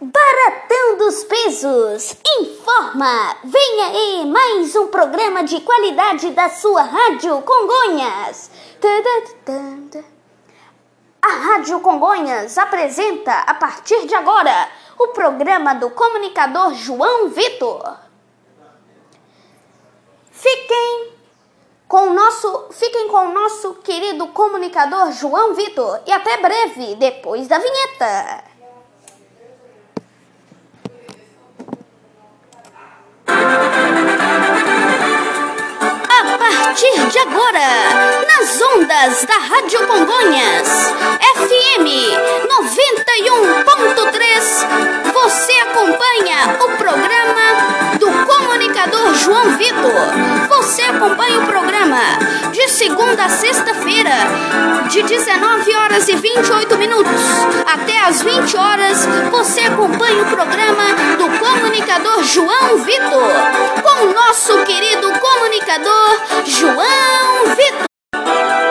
Baratão dos Pesos informa! Vem aí mais um programa de qualidade da sua Rádio Congonhas. A Rádio Congonhas apresenta a partir de agora o programa do comunicador João Vitor. Fiquem com o nosso, fiquem com o nosso querido comunicador João Vitor e até breve depois da vinheta. Thank you. Partir de agora, nas ondas da Rádio Congonhas, FM 91.3, você acompanha o programa do comunicador João Vitor. Você acompanha o programa de segunda a sexta-feira, de 19 horas e 28 minutos até as 20 horas. Você acompanha o programa do comunicador João Vitor, com o nosso querido comunicador João Vitor.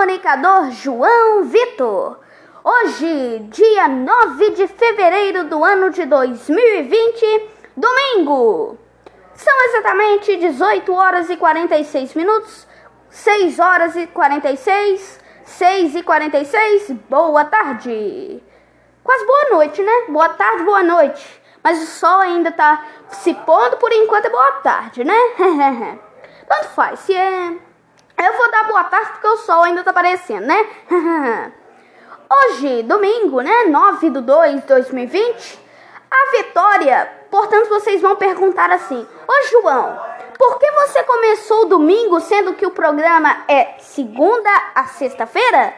Comunicador João Vitor. Hoje, dia 9 de fevereiro do ano de 2020, domingo. São exatamente 18 horas e 46 minutos, 6 horas e 46, 6 e 46. Boa tarde. Quase boa noite, né? Boa tarde, boa noite. Mas o sol ainda tá se pondo, por enquanto é boa tarde, né? Tanto faz, se é. Eu vou dar boa tarde porque o sol ainda tá aparecendo, né? Hoje, domingo, né? 9 de 2 de 2020, a vitória. Portanto, vocês vão perguntar assim: Ô João, por que você começou domingo sendo que o programa é segunda a sexta-feira?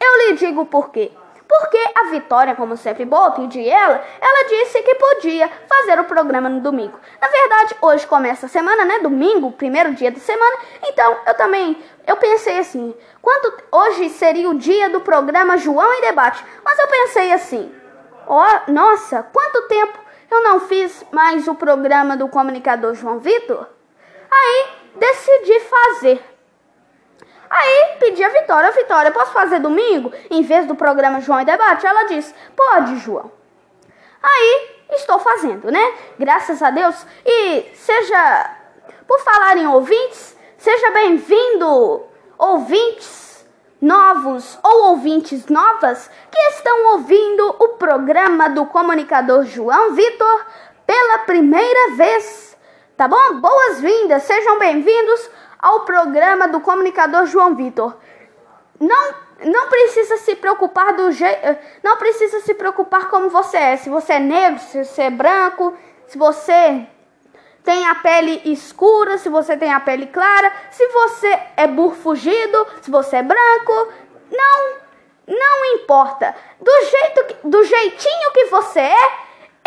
Eu lhe digo por quê. Porque a Vitória, como sempre boa, pedi ela, ela disse que podia fazer o programa no domingo. Na verdade, hoje começa a semana, né? Domingo, primeiro dia da semana. Então, eu também, eu pensei assim, quando hoje seria o dia do programa João em Debate. Mas eu pensei assim, oh, nossa, quanto tempo eu não fiz mais o programa do comunicador João Vitor? Aí, decidi fazer. Aí pedi a Vitória, Vitória, posso fazer domingo? Em vez do programa João e Debate? Ela disse, pode, João. Aí estou fazendo, né? Graças a Deus. E seja, por falar em ouvintes, seja bem-vindo, ouvintes novos ou ouvintes novas que estão ouvindo o programa do comunicador João Vitor pela primeira vez. Tá bom? Boas-vindas, sejam bem-vindos ao programa do comunicador João Vitor. Não não precisa se preocupar do jeito, não precisa se preocupar como você é, se você é negro, se você é branco, se você tem a pele escura, se você tem a pele clara, se você é burfugido, se você é branco, não não importa. Do jeito que, do jeitinho que você é,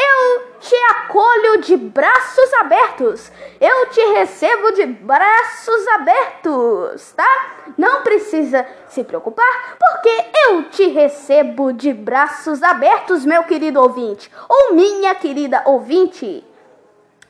eu te acolho de braços abertos. Eu te recebo de braços abertos, tá? Não precisa se preocupar, porque eu te recebo de braços abertos, meu querido ouvinte, ou minha querida ouvinte.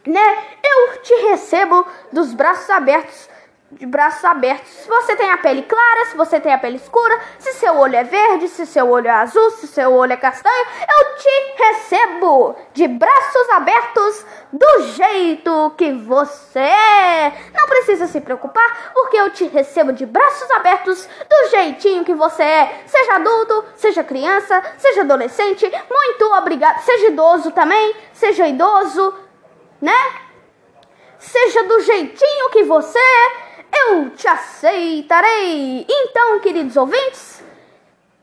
né? Eu te recebo dos braços abertos de braços abertos. Se você tem a pele clara, se você tem a pele escura, se seu olho é verde, se seu olho é azul, se seu olho é castanho, eu te recebo de braços abertos do jeito que você é. Não precisa se preocupar, porque eu te recebo de braços abertos do jeitinho que você é. Seja adulto, seja criança, seja adolescente, muito obrigado. Seja idoso também, seja idoso, né? Seja do jeitinho que você é eu te aceitarei. Então, queridos ouvintes,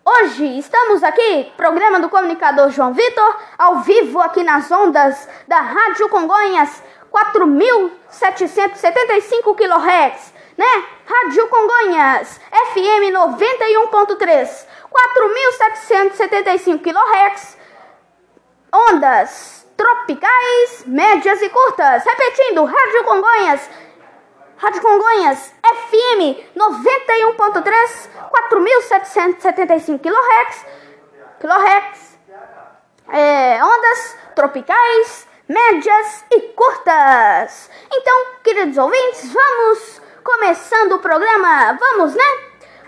hoje estamos aqui, programa do comunicador João Vitor, ao vivo aqui nas ondas da Rádio Congonhas, 4.775 kHz, né? Rádio Congonhas, FM 91.3, 4.775 kHz, ondas tropicais, médias e curtas. Repetindo, Rádio Congonhas, Rádio Congonhas, FM 91.3, 4.775 kHz, kHz é, ondas tropicais, médias e curtas. Então, queridos ouvintes, vamos começando o programa, vamos, né?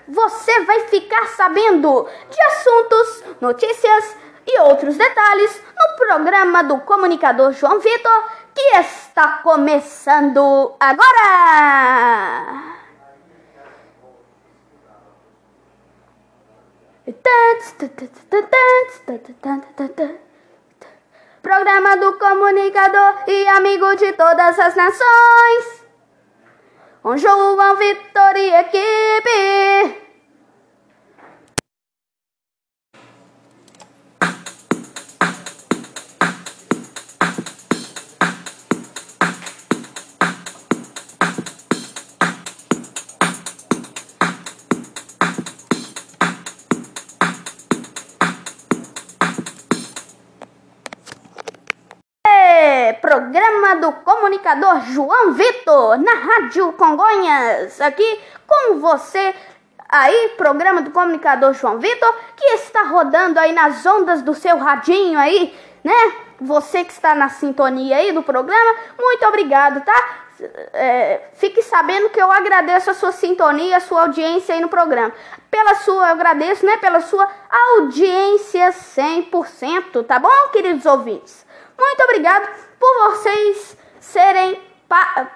Você vai ficar sabendo de assuntos, notícias e outros detalhes no programa do comunicador João Vitor que está começando agora! Programa do comunicador e amigo de todas as nações. Com João Vitor e equipe. Programa do comunicador João Vitor, na Rádio Congonhas, aqui com você. Aí, programa do comunicador João Vitor, que está rodando aí nas ondas do seu radinho aí, né? Você que está na sintonia aí do programa, muito obrigado, tá? É, fique sabendo que eu agradeço a sua sintonia, a sua audiência aí no programa. Pela sua, eu agradeço, né? Pela sua audiência 100%, tá bom, queridos ouvintes? Muito obrigado por vocês serem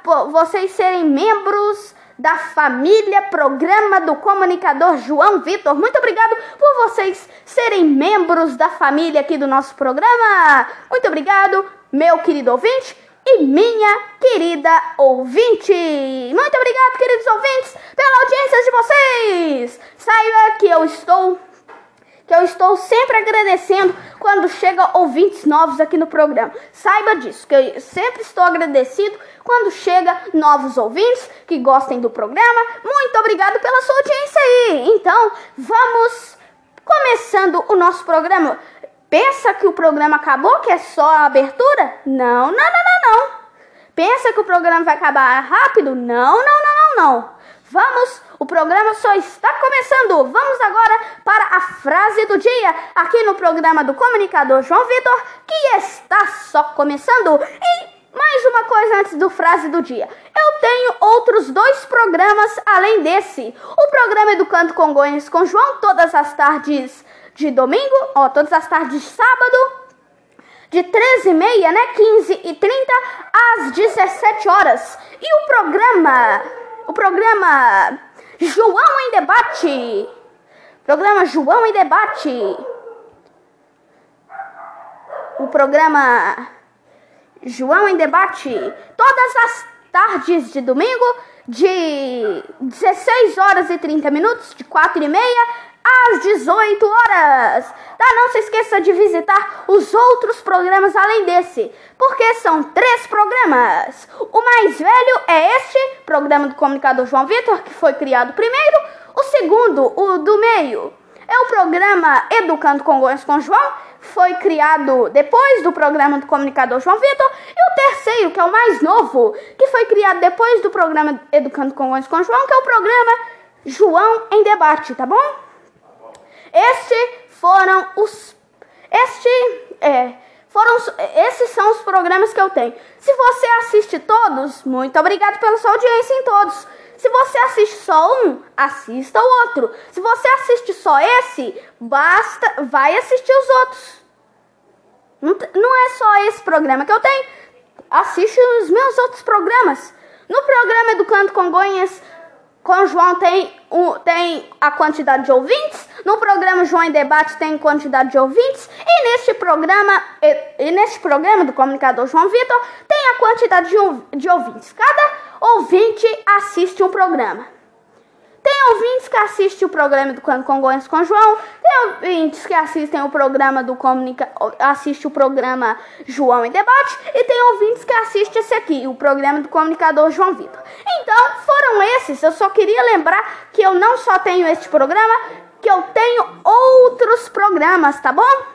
por vocês serem membros da família Programa do Comunicador João Vitor. Muito obrigado por vocês serem membros da família aqui do nosso programa. Muito obrigado, meu querido ouvinte e minha querida ouvinte. Muito obrigado, queridos ouvintes, pela audiência de vocês. Saiba que eu estou que eu estou sempre agradecendo quando chega ouvintes novos aqui no programa. Saiba disso, que eu sempre estou agradecido quando chega novos ouvintes que gostem do programa. Muito obrigado pela sua audiência aí. Então, vamos começando o nosso programa. Pensa que o programa acabou, que é só a abertura? Não, não, não, não, não. Pensa que o programa vai acabar rápido? Não, não, não, não, não. Vamos, o programa só está começando. Vamos agora para a frase do dia, aqui no programa do comunicador João Vitor, que está só começando. E mais uma coisa antes do frase do dia. Eu tenho outros dois programas além desse. O programa Educando Congonhas com João, todas as tardes de domingo, ó, todas as tardes de sábado, de 13h30, né, 15h30 às 17 horas. E o programa o programa João em Debate. Programa João em Debate. O programa João em Debate. Todas as tardes de domingo, de 16 horas e 30 minutos, de 4 e meia às 18 horas. Tá? Não se esqueça de visitar os outros programas além desse, porque são três programas. O mais velho é este, programa do comunicador João Vitor, que foi criado primeiro. O segundo, o do meio, é o programa Educando Congonhas com João, foi criado depois do programa do comunicador João Vitor. E o terceiro, que é o mais novo, que foi criado depois do programa Educando Congonhas com João, que é o programa João em Debate, tá bom? Este foram os este é, Foram, esses são os programas que eu tenho. Se você assiste todos, muito obrigado pela sua audiência em todos. Se você assiste só um, assista o outro. Se você assiste só esse, basta, vai assistir os outros. Não, não é só esse programa que eu tenho. Assiste os meus outros programas. No programa Educando Congonhas, com João tem, um, tem a quantidade de ouvintes. No programa João em Debate tem quantidade de ouvintes. E neste programa, e, e neste programa do comunicador João Vitor tem a quantidade de, de ouvintes. Cada ouvinte assiste um programa. Tem ouvintes que assistem o programa do Congonhas com João, tem ouvintes que assistem o programa do Comunica, assiste o programa João em Debate e tem ouvintes que assistem esse aqui, o programa do comunicador João Vitor. Então, foram esses. Eu só queria lembrar que eu não só tenho este programa, que eu tenho outros programas, tá bom?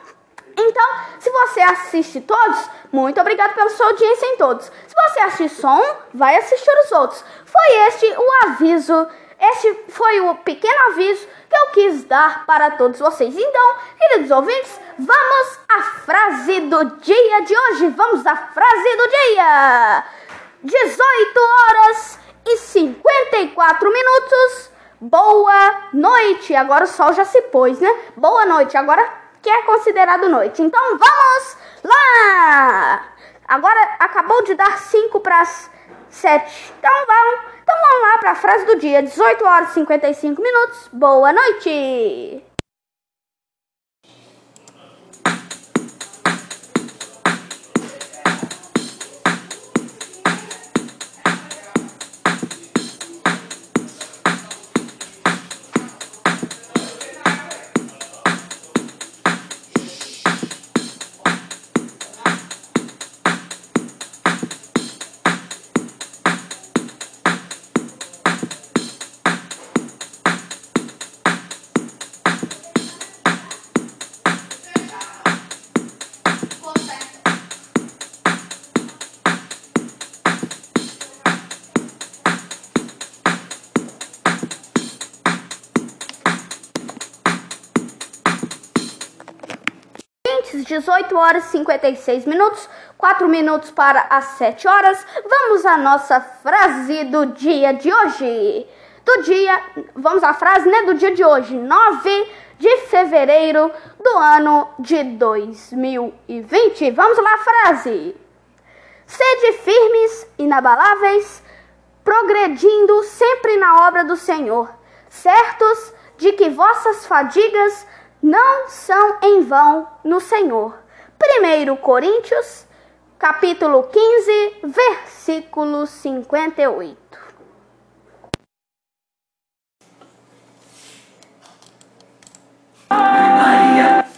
Então, se você assiste todos, muito obrigado pela sua audiência em todos. Se você assiste só um, vai assistir os outros. Foi este o aviso este foi o pequeno aviso que eu quis dar para todos vocês. Então, queridos ouvintes, vamos à frase do dia de hoje. Vamos à frase do dia. 18 horas e 54 minutos. Boa noite. Agora o sol já se pôs, né? Boa noite. Agora que é considerado noite. Então vamos lá. Agora acabou de dar 5 para as 7. Então vamos então vamos lá para a frase do dia, 18 horas e 55 minutos. Boa noite! 18 horas e 56 minutos, 4 minutos para as 7 horas. Vamos à nossa frase do dia de hoje. Do dia, vamos à frase, né, do dia de hoje, 9 de fevereiro do ano de 2020. Vamos lá, frase. Sede firmes, inabaláveis, progredindo sempre na obra do Senhor, certos de que vossas fadigas não são em vão no Senhor. 1 Coríntios, capítulo 15, versículo 58. tentar,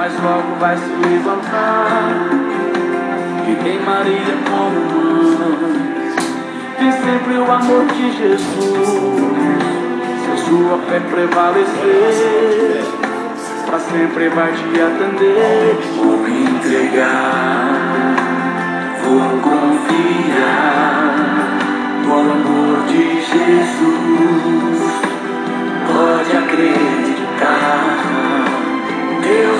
mas logo vai se levantar. E tem Maria como mãe, tem sempre o amor de Jesus sua fé prevalecer, pra sempre vai te atender. Vou me entregar, vou confiar no amor de Jesus. Pode acreditar,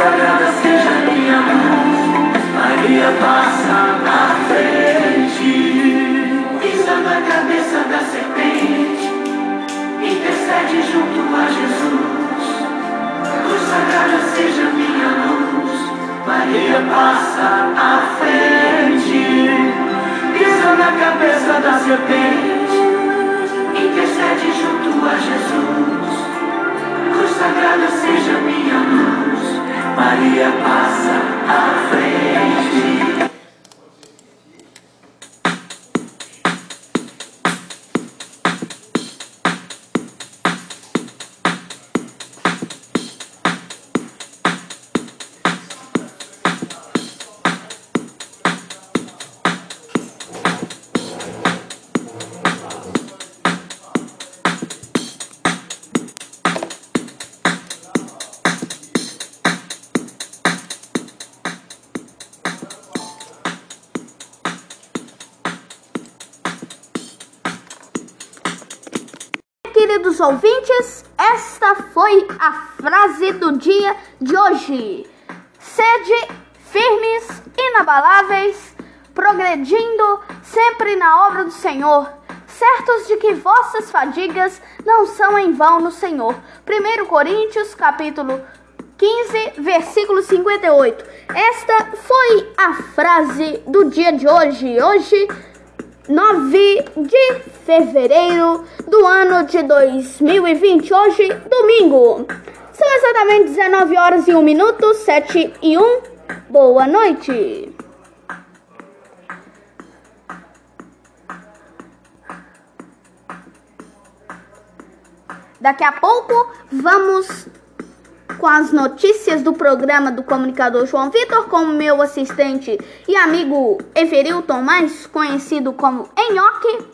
sagrada seja minha luz, Maria passa à frente, pisa na cabeça da serpente intercede junto a Jesus. Luz sagrada seja minha luz, Maria passa à frente, pisa na cabeça da serpente, intercede junto a Jesus. Luz sagrada seja minha luz, Maria passa à frente. Fadigas não são em vão no Senhor. 1 Coríntios, capítulo 15, versículo 58. Esta foi a frase do dia de hoje. Hoje 9 de fevereiro do ano de 2020, hoje domingo. São exatamente 19 horas e 1 minuto, 7 e 1. Boa noite. Daqui a pouco vamos com as notícias do programa do comunicador João Vitor com meu assistente e amigo Everilton, mais conhecido como Enhoque.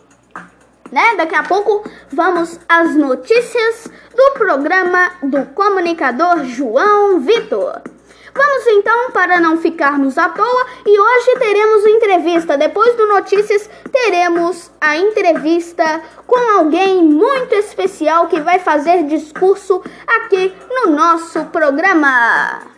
Né? Daqui a pouco vamos às notícias do programa do comunicador João Vitor. Vamos então para não ficarmos à toa e hoje teremos entrevista. Depois do Notícias, teremos a entrevista com alguém muito especial que vai fazer discurso aqui no nosso programa.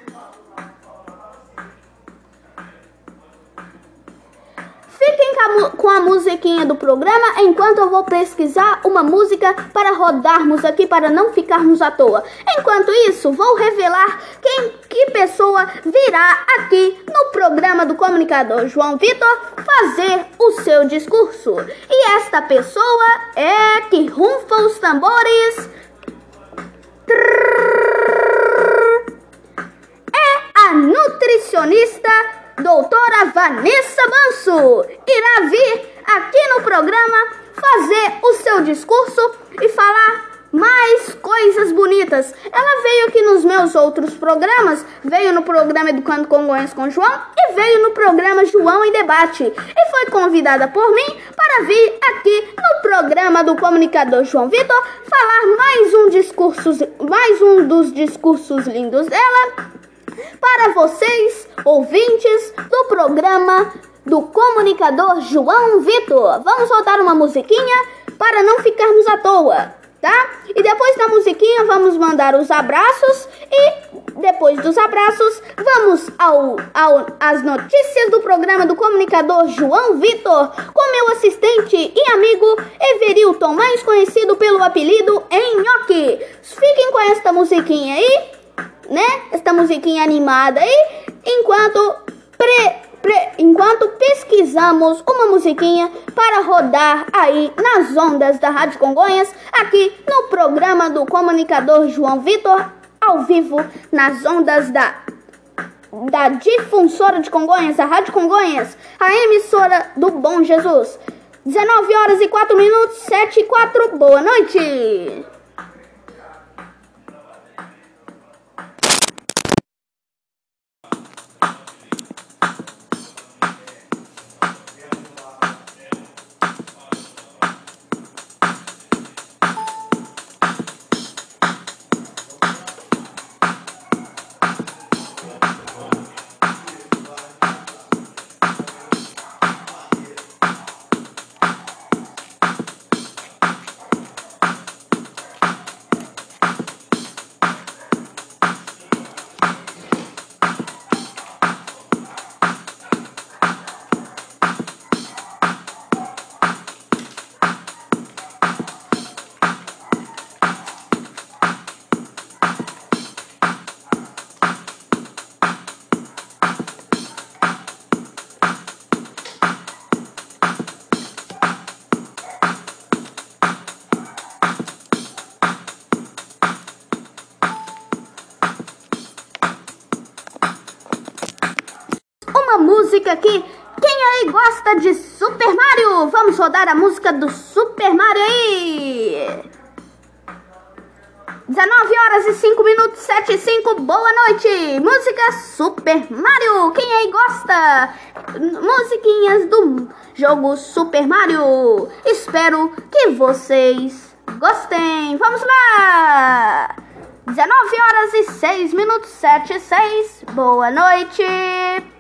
Fiquem com a musiquinha do programa enquanto eu vou pesquisar uma música para rodarmos aqui para não ficarmos à toa. Enquanto isso, vou revelar quem que pessoa virá aqui no programa do comunicador João Vitor fazer o seu discurso. E esta pessoa é que rumfa os tambores. É a nutricionista doutora Vanessa Manso irá vir aqui no programa fazer o seu discurso e falar mais coisas bonitas. Ela veio aqui nos meus outros programas, veio no programa Educando Congonhas com João e veio no programa João em Debate. E foi convidada por mim para vir aqui no programa do comunicador João Vitor falar mais um discurso, mais um dos discursos lindos dela para vocês, ouvintes do programa do comunicador João Vitor. Vamos soltar uma musiquinha para não ficarmos à toa. tá? E depois da musiquinha vamos mandar os abraços e depois dos abraços vamos ao, ao as notícias do programa do comunicador João Vitor com meu assistente e amigo Everilton, mais conhecido pelo apelido Enhoque. Fiquem com esta musiquinha aí, né? Esta musiquinha animada aí, enquanto pre enquanto pesquisamos uma musiquinha para rodar aí nas ondas da Rádio Congonhas, aqui no programa do comunicador João Vitor, ao vivo nas ondas da da difusora de Congonhas, a Rádio Congonhas, a emissora do Bom Jesus. 19 horas e 4 minutos, 7 e 4. Boa noite! Música do Super Mario aí. 19 horas e 5 minutos, 7 e 5, boa noite! Música Super Mario, quem aí gosta? Musiquinhas do jogo Super Mario. Espero que vocês gostem. Vamos lá! 19 horas e 6 minutos, 7 e 6, boa noite!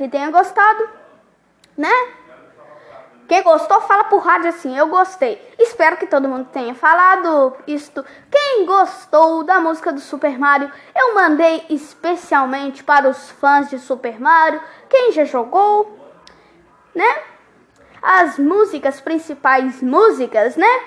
Que tenha gostado, né? Quem gostou, fala por rádio assim, eu gostei. Espero que todo mundo tenha falado isto. Quem gostou da música do Super Mario, eu mandei especialmente para os fãs de Super Mario. Quem já jogou, né? As músicas, principais músicas, né?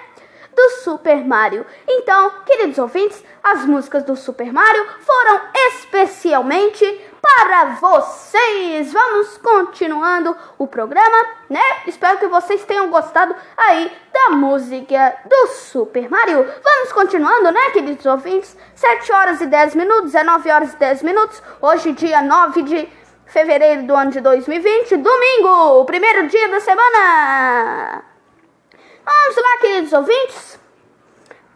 Do Super Mario. Então, queridos ouvintes, as músicas do Super Mario foram especialmente para vocês. Vamos continuando o programa, né? Espero que vocês tenham gostado aí da música do Super Mario. Vamos continuando, né, queridos ouvintes? 7 horas e 10 minutos, 19 horas e 10 minutos. Hoje, dia 9 de fevereiro do ano de 2020, domingo, o primeiro dia da semana. Vamos lá, queridos ouvintes,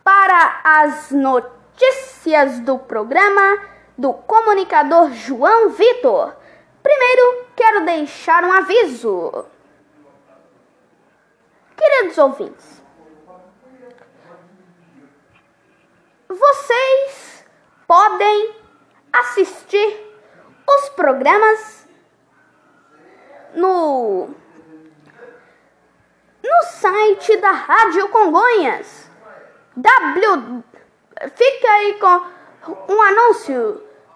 para as notícias do programa do comunicador João Vitor. Primeiro, quero deixar um aviso. Queridos ouvintes, vocês podem assistir os programas no no site da Rádio Congonhas. W Fica aí com um anúncio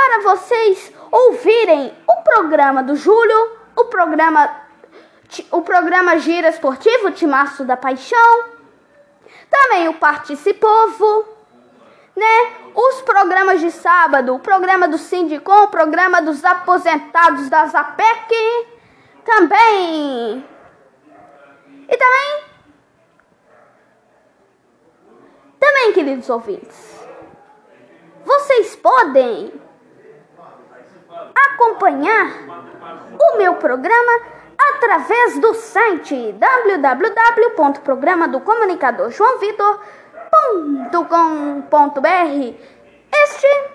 para vocês ouvirem o programa do Júlio, o programa o programa Gira Esportivo Timaço da Paixão, também o Participovo, né? Os programas de sábado, o programa do Sindicom, o programa dos aposentados da Zapec, também. E também Também, queridos ouvintes, vocês podem acompanhar o meu programa através do site www.programadocomunicadorjoãovitor.com.br. Este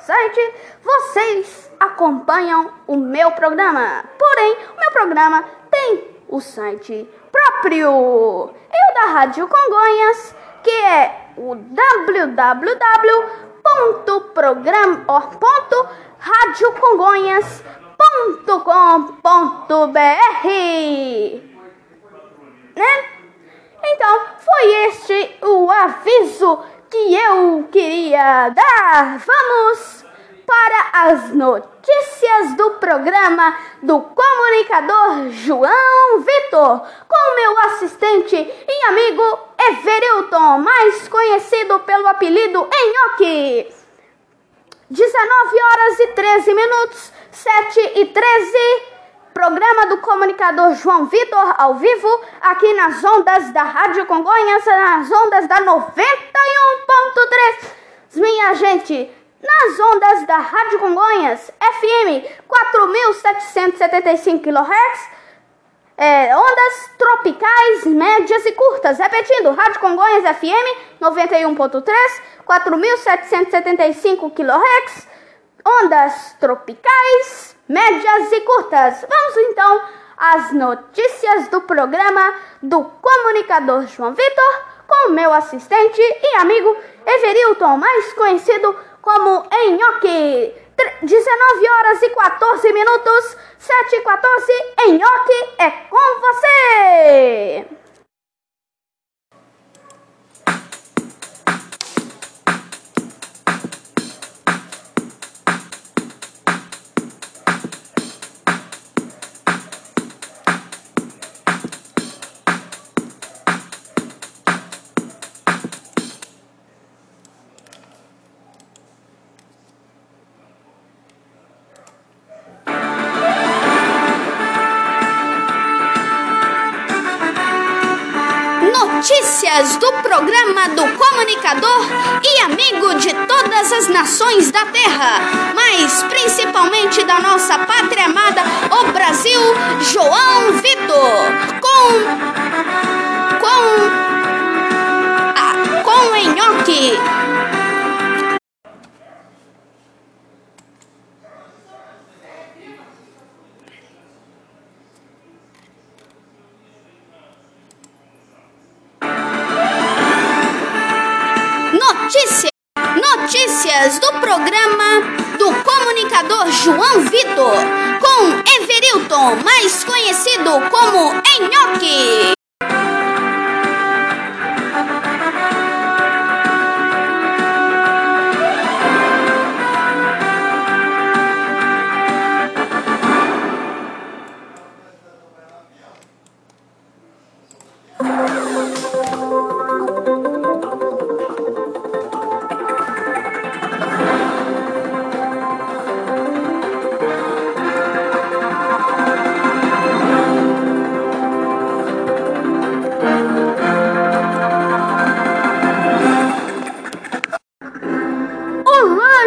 site vocês acompanham o meu programa. Porém, o meu programa tem o site próprio. Eu da Rádio Congonhas, que é o www www.radiocongonhas.com.br Né? Então, foi este o aviso que eu queria dar. Vamos para as notícias do programa do comunicador João Vitor, com meu assistente e amigo Everilton, mais conhecido pelo apelido Enhoque. 19 horas e 13 minutos, 7 e 13. Programa do comunicador João Vitor ao vivo, aqui nas ondas da Rádio Congonhas, nas ondas da 91.3. Minha gente, nas ondas da Rádio Congonhas, FM 4775 kHz, é, ondas tropicais, médias e curtas. Repetindo, Rádio Congonhas FM 91.3, 4775 kHz, ondas tropicais, médias e curtas. Vamos então às notícias do programa do comunicador João Vitor com meu assistente e amigo Everilton, mais conhecido como Enhoque. 19 horas e 14 minutos, 7 e 14, Enhoque é com você! Do programa do comunicador e amigo de todas as nações da Terra, mas principalmente da nossa pátria amada, o Brasil, João Vitor, com com ah, com Enhoque.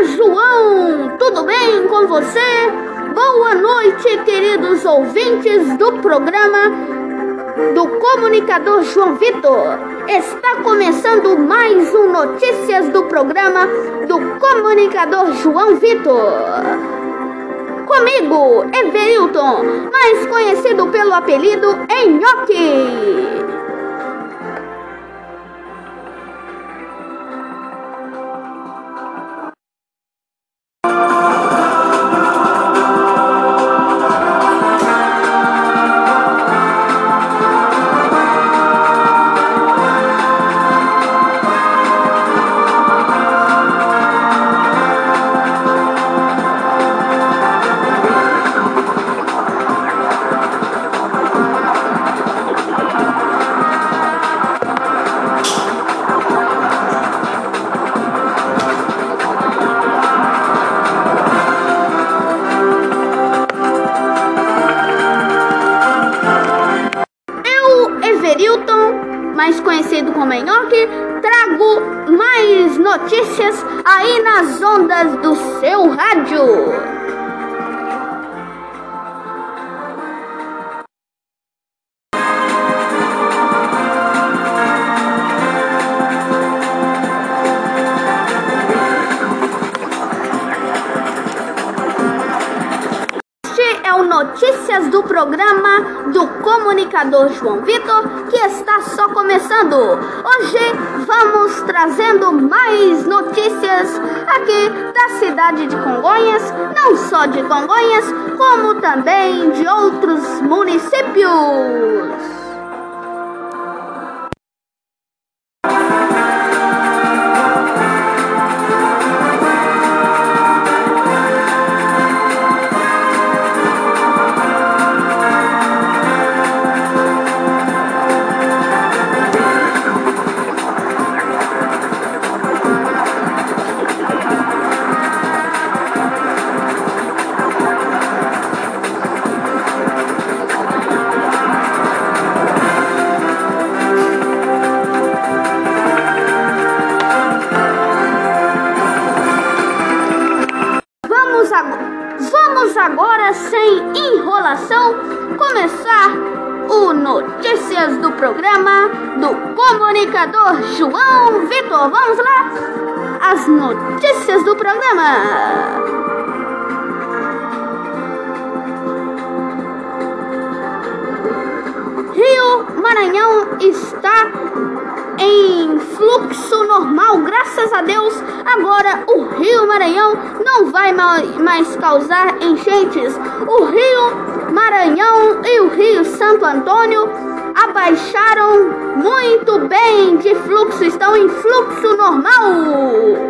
João! Tudo bem com você? Boa noite, queridos ouvintes do programa do comunicador João Vitor. Está começando mais um Notícias do programa do comunicador João Vitor. Comigo, Everilton, mais conhecido pelo apelido Enhoque. Comunicador João Vitor, que está só começando. Hoje vamos trazendo mais notícias aqui da cidade de Congonhas, não só de Congonhas, como também de outros municípios. Santo Antônio abaixaram muito bem de fluxo, estão em fluxo normal.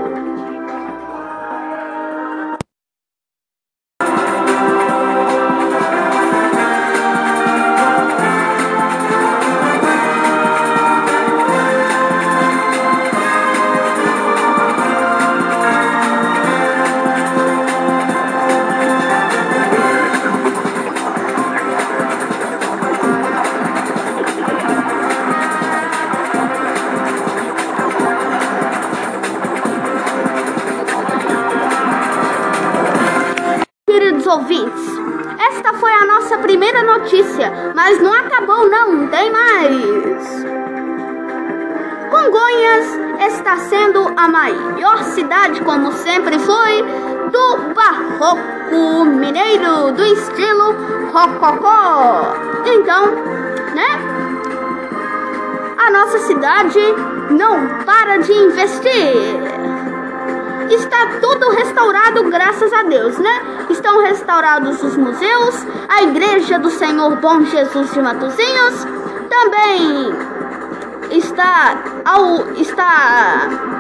Notícia, mas não acabou não, tem mais. Congonhas está sendo a maior cidade, como sempre foi, do barroco mineiro, do estilo rococó. Então, né? A nossa cidade não para de investir está tudo restaurado, graças a Deus, né? Estão restaurados os museus, a igreja do Senhor Bom Jesus de Matozinhos, também está ao está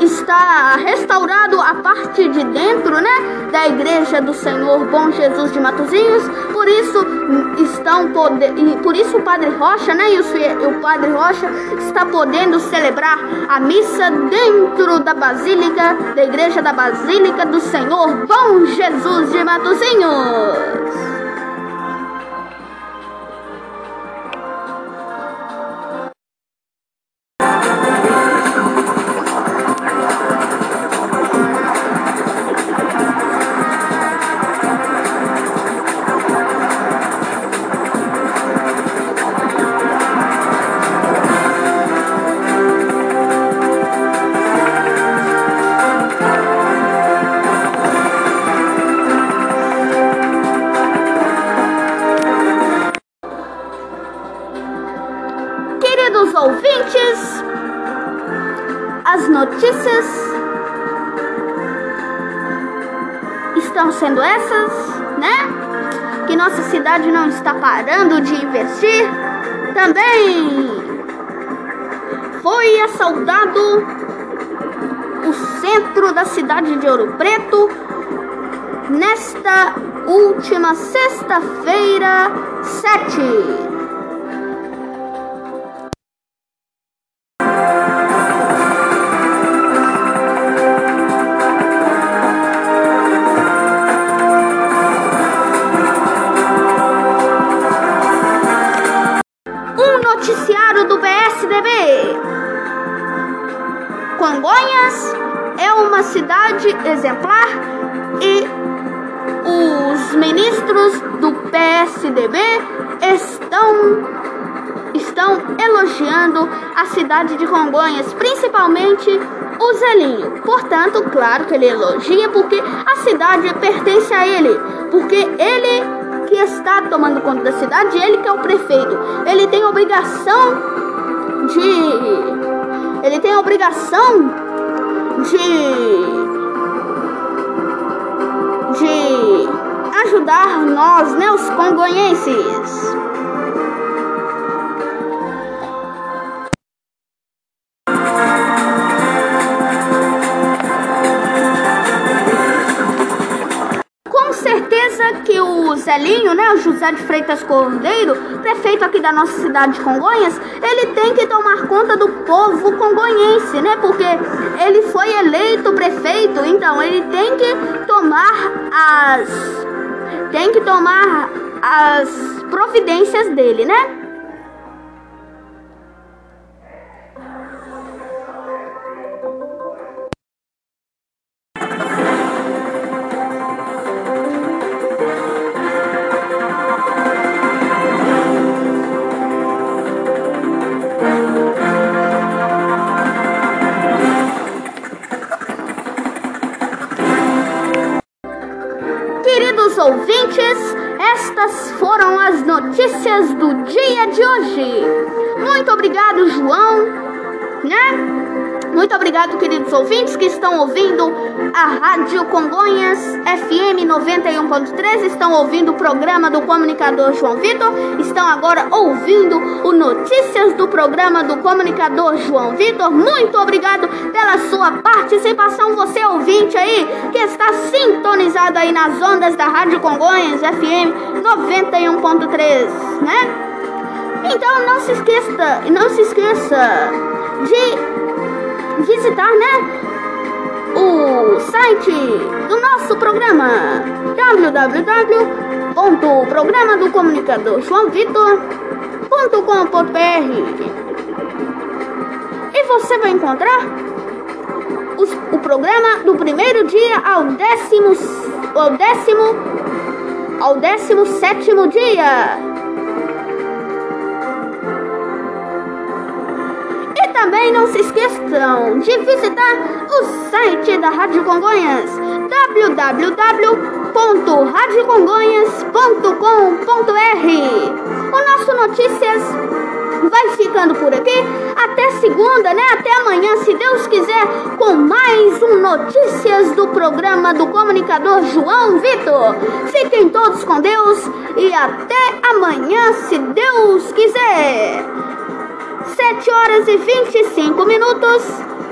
está restaurado a parte de dentro, né, da igreja do Senhor Bom Jesus de Matozinhos. Por isso estão poder, por isso o Padre Rocha, né, e o, o Padre Rocha está podendo celebrar a missa dentro da Basílica, da igreja da Basílica do Senhor Bom Jesus de Matozinhos. As notícias estão sendo essas, né? Que nossa cidade não está parando de investir. Também foi assaltado o centro da cidade de Ouro Preto nesta última sexta-feira, 7. A cidade de Congonhas, principalmente o Zelinho. Portanto, claro que ele elogia porque a cidade pertence a ele, porque ele que está tomando conta da cidade, ele que é o prefeito. Ele tem obrigação de ele tem obrigação de de ajudar nós, né, os congonhenses. José de Freitas Cordeiro, prefeito aqui da nossa cidade de Congonhas, ele tem que tomar conta do povo congonhense, né? Porque ele foi eleito prefeito, então ele tem que tomar as tem que tomar as providências dele, né? Obrigado, queridos ouvintes que estão ouvindo a Rádio Congonhas FM 91.3, estão ouvindo o programa do comunicador João Vitor, estão agora ouvindo o notícias do programa do comunicador João Vitor. Muito obrigado pela sua participação, você ouvinte aí que está sintonizado aí nas ondas da Rádio Congonhas FM 91.3, né? Então não se esqueça, não se esqueça de visitar, né? O site do nosso programa www.programa do comunicador João Vitor.com.br e você vai encontrar os, o programa do primeiro dia ao décimo, ao décimo, ao décimo sétimo dia. Também não se esqueçam de visitar o site da Rádio Congonhas www.radiocongonhas.com.br O nosso Notícias vai ficando por aqui. Até segunda, né? Até amanhã, se Deus quiser, com mais um Notícias do programa do comunicador João Vitor. Fiquem todos com Deus e até amanhã, se Deus quiser. 7 horas e 25 minutos.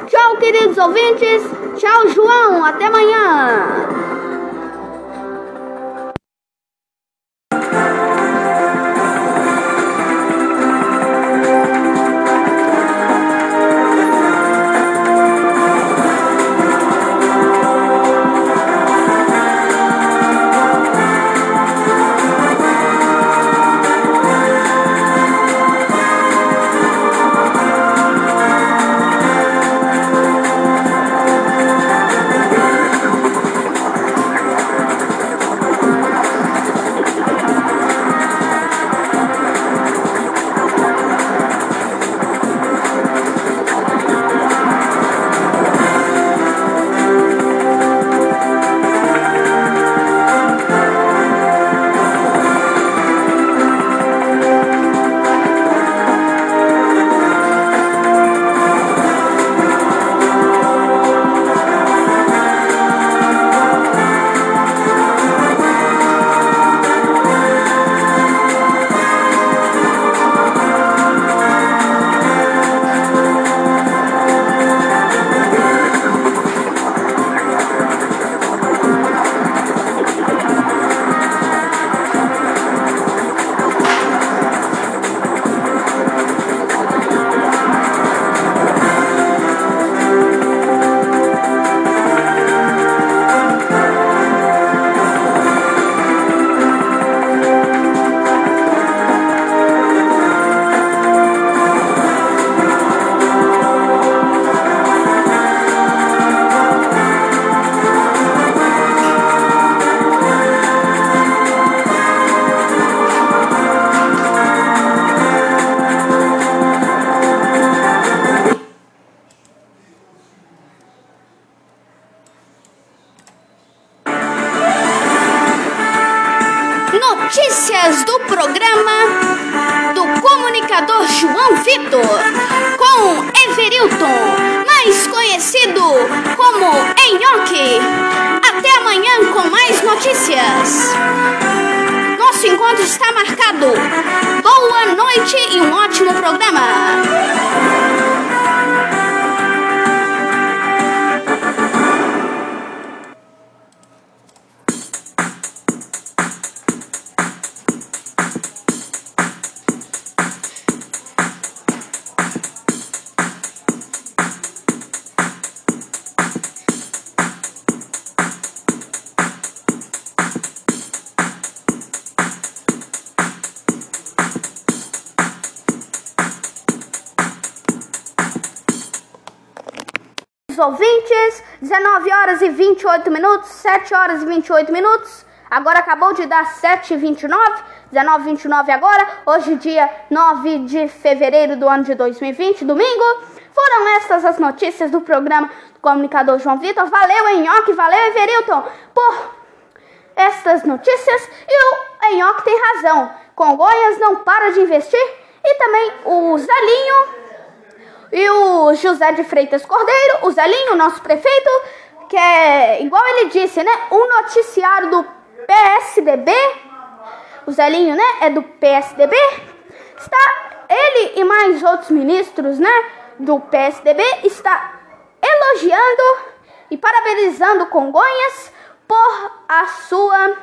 Tchau, queridos ouvintes. Tchau, João. Até amanhã. Ouvintes, 19 horas e 28 minutos, 7 horas e 28 minutos. Agora acabou de dar 7 e 29, 19 e 29 agora. Hoje, dia 9 de fevereiro do ano de 2020, domingo. Foram estas as notícias do programa do comunicador João Vitor. Valeu, Enhoque, valeu, Everilton, por estas notícias. E o Enhoque tem razão. Congonhas não para de investir. E também o Zelinho e o José de Freitas Cordeiro, o Zelinho, nosso prefeito, que é, igual ele disse, né? Um noticiário do PSDB. O Zelinho, né? É do PSDB. Está ele e mais outros ministros, né? Do PSDB está elogiando e parabenizando Congonhas por a sua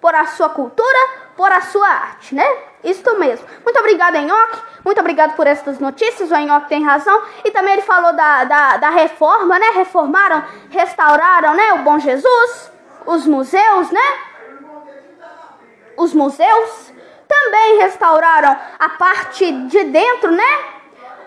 por a sua cultura, por a sua arte, né? Isto mesmo. Muito obrigada, Enhoque. Muito obrigado por essas notícias. O Enhoque tem razão. E também ele falou da, da, da reforma, né? Reformaram, restauraram, né? O Bom Jesus, os museus, né? Os museus também restauraram a parte de dentro, né?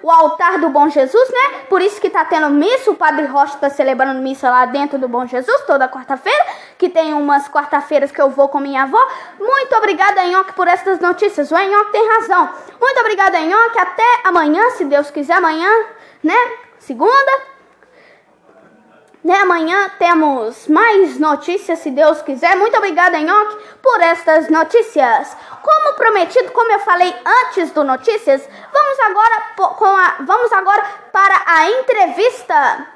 O altar do Bom Jesus, né? Por isso que tá tendo missa, o Padre Rocha tá celebrando missa lá dentro do Bom Jesus toda quarta-feira, que tem umas quarta-feiras que eu vou com minha avó. Muito obrigada, Nhoque, por essas notícias. O Nhoque tem razão. Muito obrigada, Nhoque. Até amanhã, se Deus quiser, amanhã, né? Segunda. Né, amanhã temos mais notícias, se Deus quiser. Muito obrigada, Nhoque, por estas notícias. Como prometido, como eu falei antes do notícias, vamos agora, com a, vamos agora para a entrevista.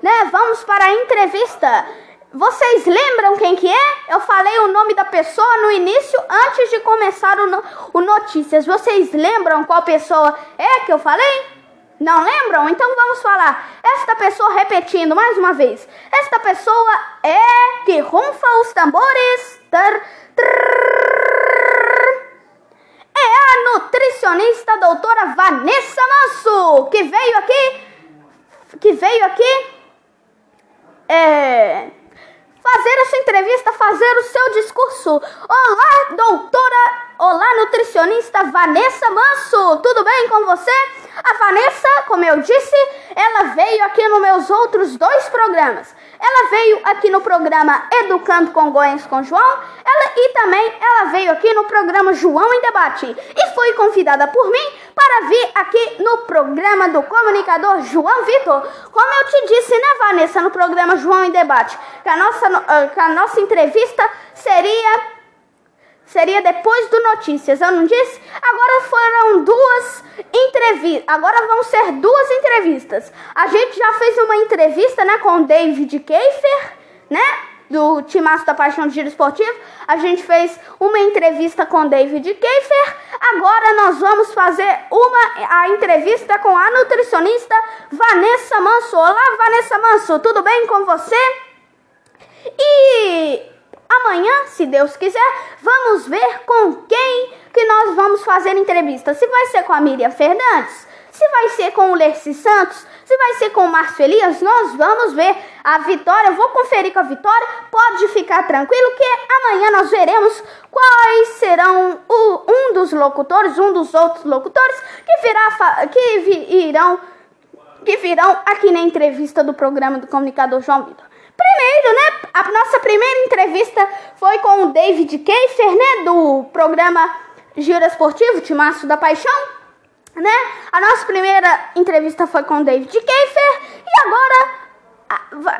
Né, vamos para a entrevista. Vocês lembram quem que é? Eu falei o nome da pessoa no início, antes de começar o, no, o notícias. Vocês lembram qual pessoa é que eu falei? Não lembram? Então vamos falar. Esta pessoa, repetindo mais uma vez. Esta pessoa é que ronfa os tambores. Tar, é a nutricionista doutora Vanessa Manso, que veio aqui. Que veio aqui. É fazer essa entrevista, fazer o seu discurso. Olá, doutora, olá, nutricionista Vanessa Manso, tudo bem com você? A Vanessa, como eu disse, ela veio aqui nos meus outros dois programas. Ela veio aqui no programa Educando com Goiás com João ela, e também ela veio aqui no programa João em Debate e foi convidada por mim para vir aqui no programa do comunicador João Vitor. Como eu te disse, né, Vanessa, no programa João em Debate, que a nossa, ah, que a nossa entrevista seria seria depois do Notícias, eu não disse? Agora foram duas entrevistas, agora vão ser duas entrevistas. A gente já fez uma entrevista, né, com o David Keifer, né, do Timaço da Paixão de Giro Esportivo. A gente fez uma entrevista com David Keifer. Agora nós vamos fazer uma a entrevista com a nutricionista Vanessa Manso. Olá, Vanessa Manso, tudo bem com você? E Amanhã, se Deus quiser, vamos ver com quem que nós vamos fazer entrevista. Se vai ser com a Miriam Fernandes, se vai ser com o Lercy Santos, se vai ser com o Márcio Elias, nós vamos ver a Vitória. Eu vou conferir com a Vitória. Pode ficar tranquilo que amanhã nós veremos quais serão o, um dos locutores, um dos outros locutores que, virá, que virão que virão aqui na entrevista do programa do comunicador João Vitor. Primeiro, né? A nossa primeira entrevista foi com o David Keifer, né? Do programa Giro Esportivo, Timaço da Paixão, né? A nossa primeira entrevista foi com o David Keifer e agora,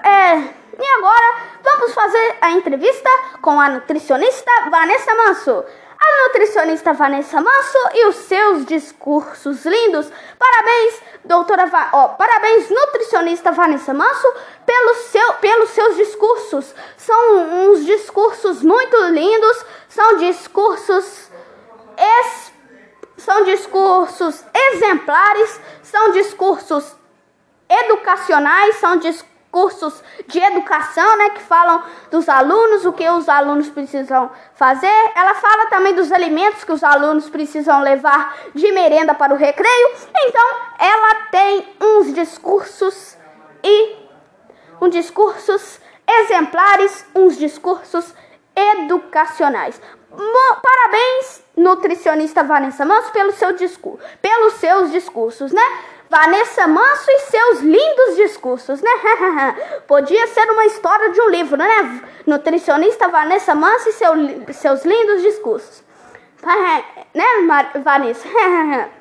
é, e agora vamos fazer a entrevista com a nutricionista Vanessa Manso a nutricionista Vanessa Manso e os seus discursos lindos. Parabéns, doutora Va oh, parabéns, nutricionista Vanessa Manso, pelo seu, pelos seus discursos. São uns discursos muito lindos, são discursos es, são discursos exemplares, são discursos educacionais, são discursos cursos de educação, né, que falam dos alunos, o que os alunos precisam fazer. Ela fala também dos alimentos que os alunos precisam levar de merenda para o recreio. Então, ela tem uns discursos e uns discursos exemplares, uns discursos educacionais. Parabéns, nutricionista Vanessa Manso, pelo seu discurso, pelos seus discursos, né? Vanessa Manso e seus lindos discursos, né? Podia ser uma história de um livro, né? Nutricionista Vanessa Manso e seu, seus lindos discursos. né, Vanessa?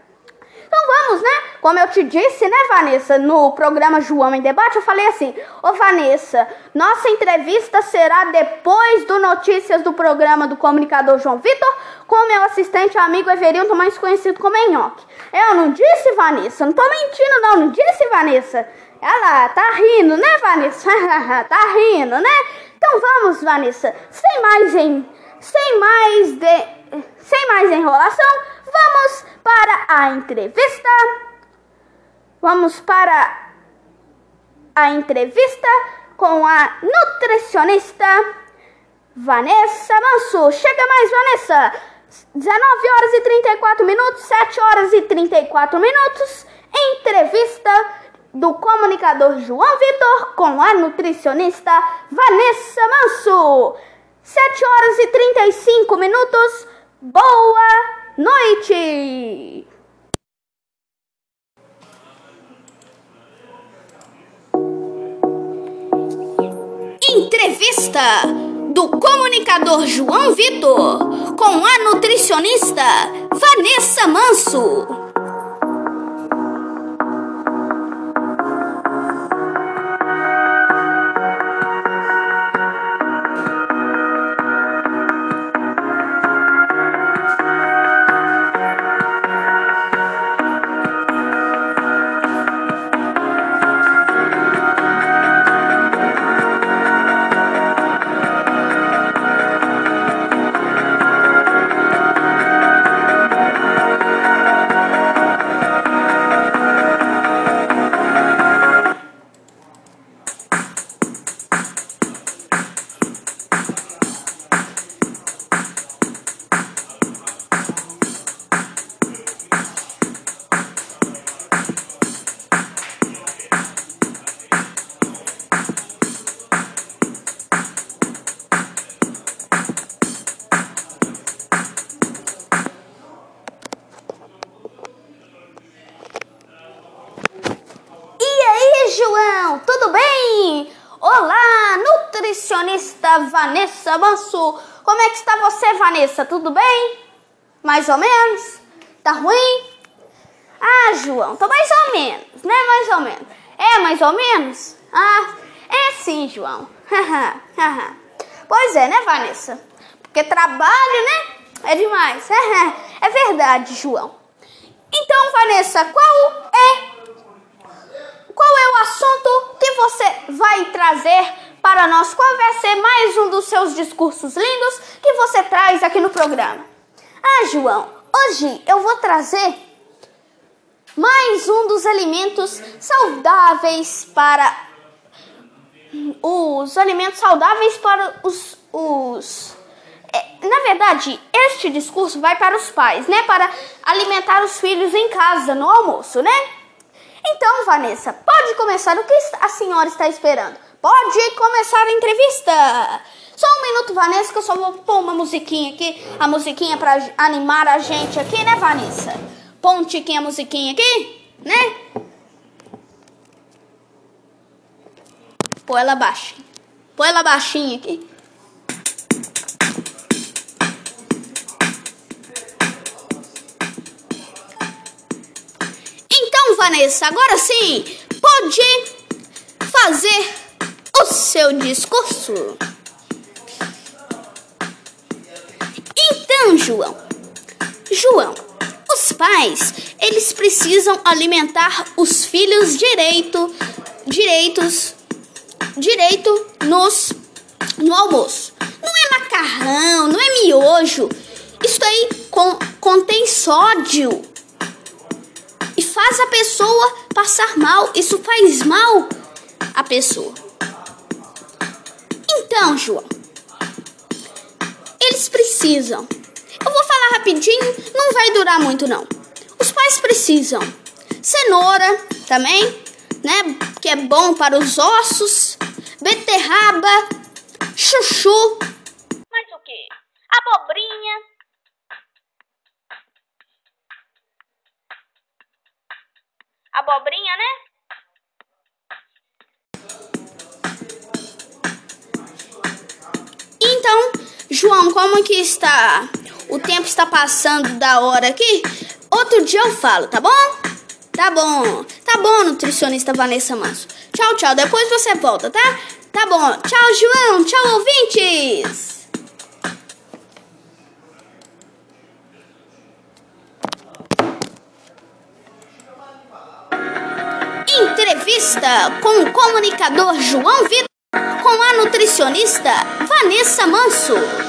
Então vamos, né? Como eu te disse, né, Vanessa, no programa João em Debate, eu falei assim: Ô Vanessa, nossa entrevista será depois do Notícias do programa do comunicador João Vitor com meu assistente amigo Everildo, mais conhecido como Enhoque. Eu não disse, Vanessa, não tô mentindo, não, não disse, Vanessa. Ela tá rindo, né, Vanessa? tá rindo, né? Então vamos, Vanessa, sem mais em. Sem mais de. Sem mais enrolação, vamos para a entrevista. Vamos para a entrevista com a nutricionista Vanessa Manso. Chega mais, Vanessa. 19 horas e 34 minutos, 7 horas e 34 minutos, entrevista do comunicador João Vitor com a nutricionista Vanessa Manso. 7 horas e 35 minutos, boa noite! Entrevista do comunicador João Vitor com a nutricionista Vanessa Manso. Tudo bem? Mais ou menos? Tá ruim? Ah, João, tô mais ou menos, né? Mais ou menos. É mais ou menos? Ah, é sim, João. pois é, né, Vanessa? Porque trabalho, né? É demais. é verdade, João. Então, Vanessa, qual é qual é o assunto que você vai trazer para nós? Qual vai ser mais um dos seus discursos lindos que você traz aqui no programa? Ah, João, hoje eu vou trazer mais um dos alimentos saudáveis para os alimentos saudáveis para os, os é, na verdade, este discurso vai para os pais, né? Para alimentar os filhos em casa, no almoço, né? Então, Vanessa, pode começar. O que a senhora está esperando? Pode começar a entrevista. Só um minuto, Vanessa, que eu só vou pôr uma musiquinha aqui. A musiquinha para animar a gente aqui, né, Vanessa? Põe um tiquinho a musiquinha aqui, né? Põe ela baixinha. Põe ela baixinha aqui. Então, Vanessa, agora sim, pode fazer seu discurso. Então, João, João, os pais, eles precisam alimentar os filhos direito, direitos, direito nos no almoço. Não é macarrão, não é miojo. Isso aí con, contém sódio e faz a pessoa passar mal. Isso faz mal à pessoa. Então, João, eles precisam. Eu vou falar rapidinho, não vai durar muito não. Os pais precisam cenoura também, né? Que é bom para os ossos, beterraba, chuchu. Mais o que? Abobrinha. Abobrinha, né? Então, João, como que está? O tempo está passando da hora aqui? Outro dia eu falo, tá bom? Tá bom. Tá bom, nutricionista Vanessa Manso. Tchau, tchau. Depois você volta, tá? Tá bom. Tchau, João. Tchau, ouvintes. Entrevista com o comunicador João Vitor com a nutricionista Vanessa Manso.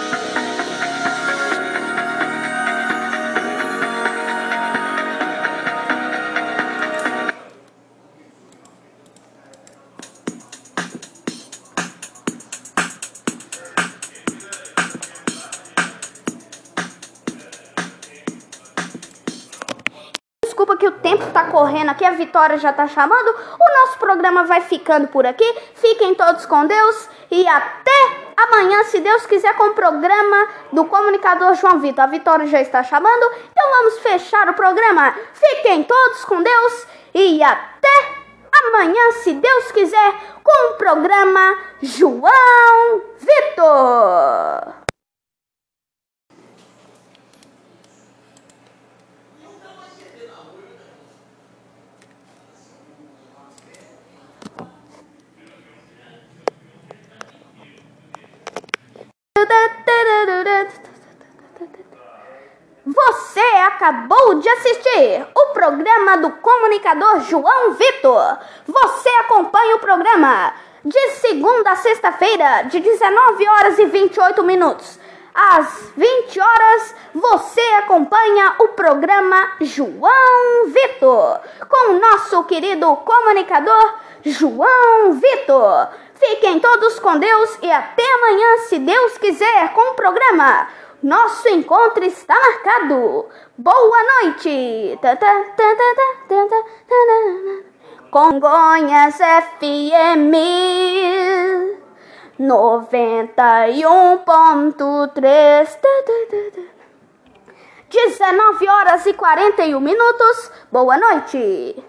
Aqui, a Vitória já está chamando. O nosso programa vai ficando por aqui. Fiquem todos com Deus e até amanhã, se Deus quiser, com o programa do comunicador João Vitor. A Vitória já está chamando, então vamos fechar o programa. Fiquem todos com Deus e até amanhã, se Deus quiser, com o programa João Vitor. Você acabou de assistir o programa do comunicador João Vitor. Você acompanha o programa de segunda a sexta-feira, de 19 horas e 28 minutos. Às 20 horas, você acompanha o programa João Vitor, com o nosso querido comunicador João Vitor. Fiquem todos com Deus e até amanhã, se Deus quiser, com o programa. Nosso encontro está marcado. Boa noite. Congonhas FM 91.3 19 horas e 41 minutos. Boa noite.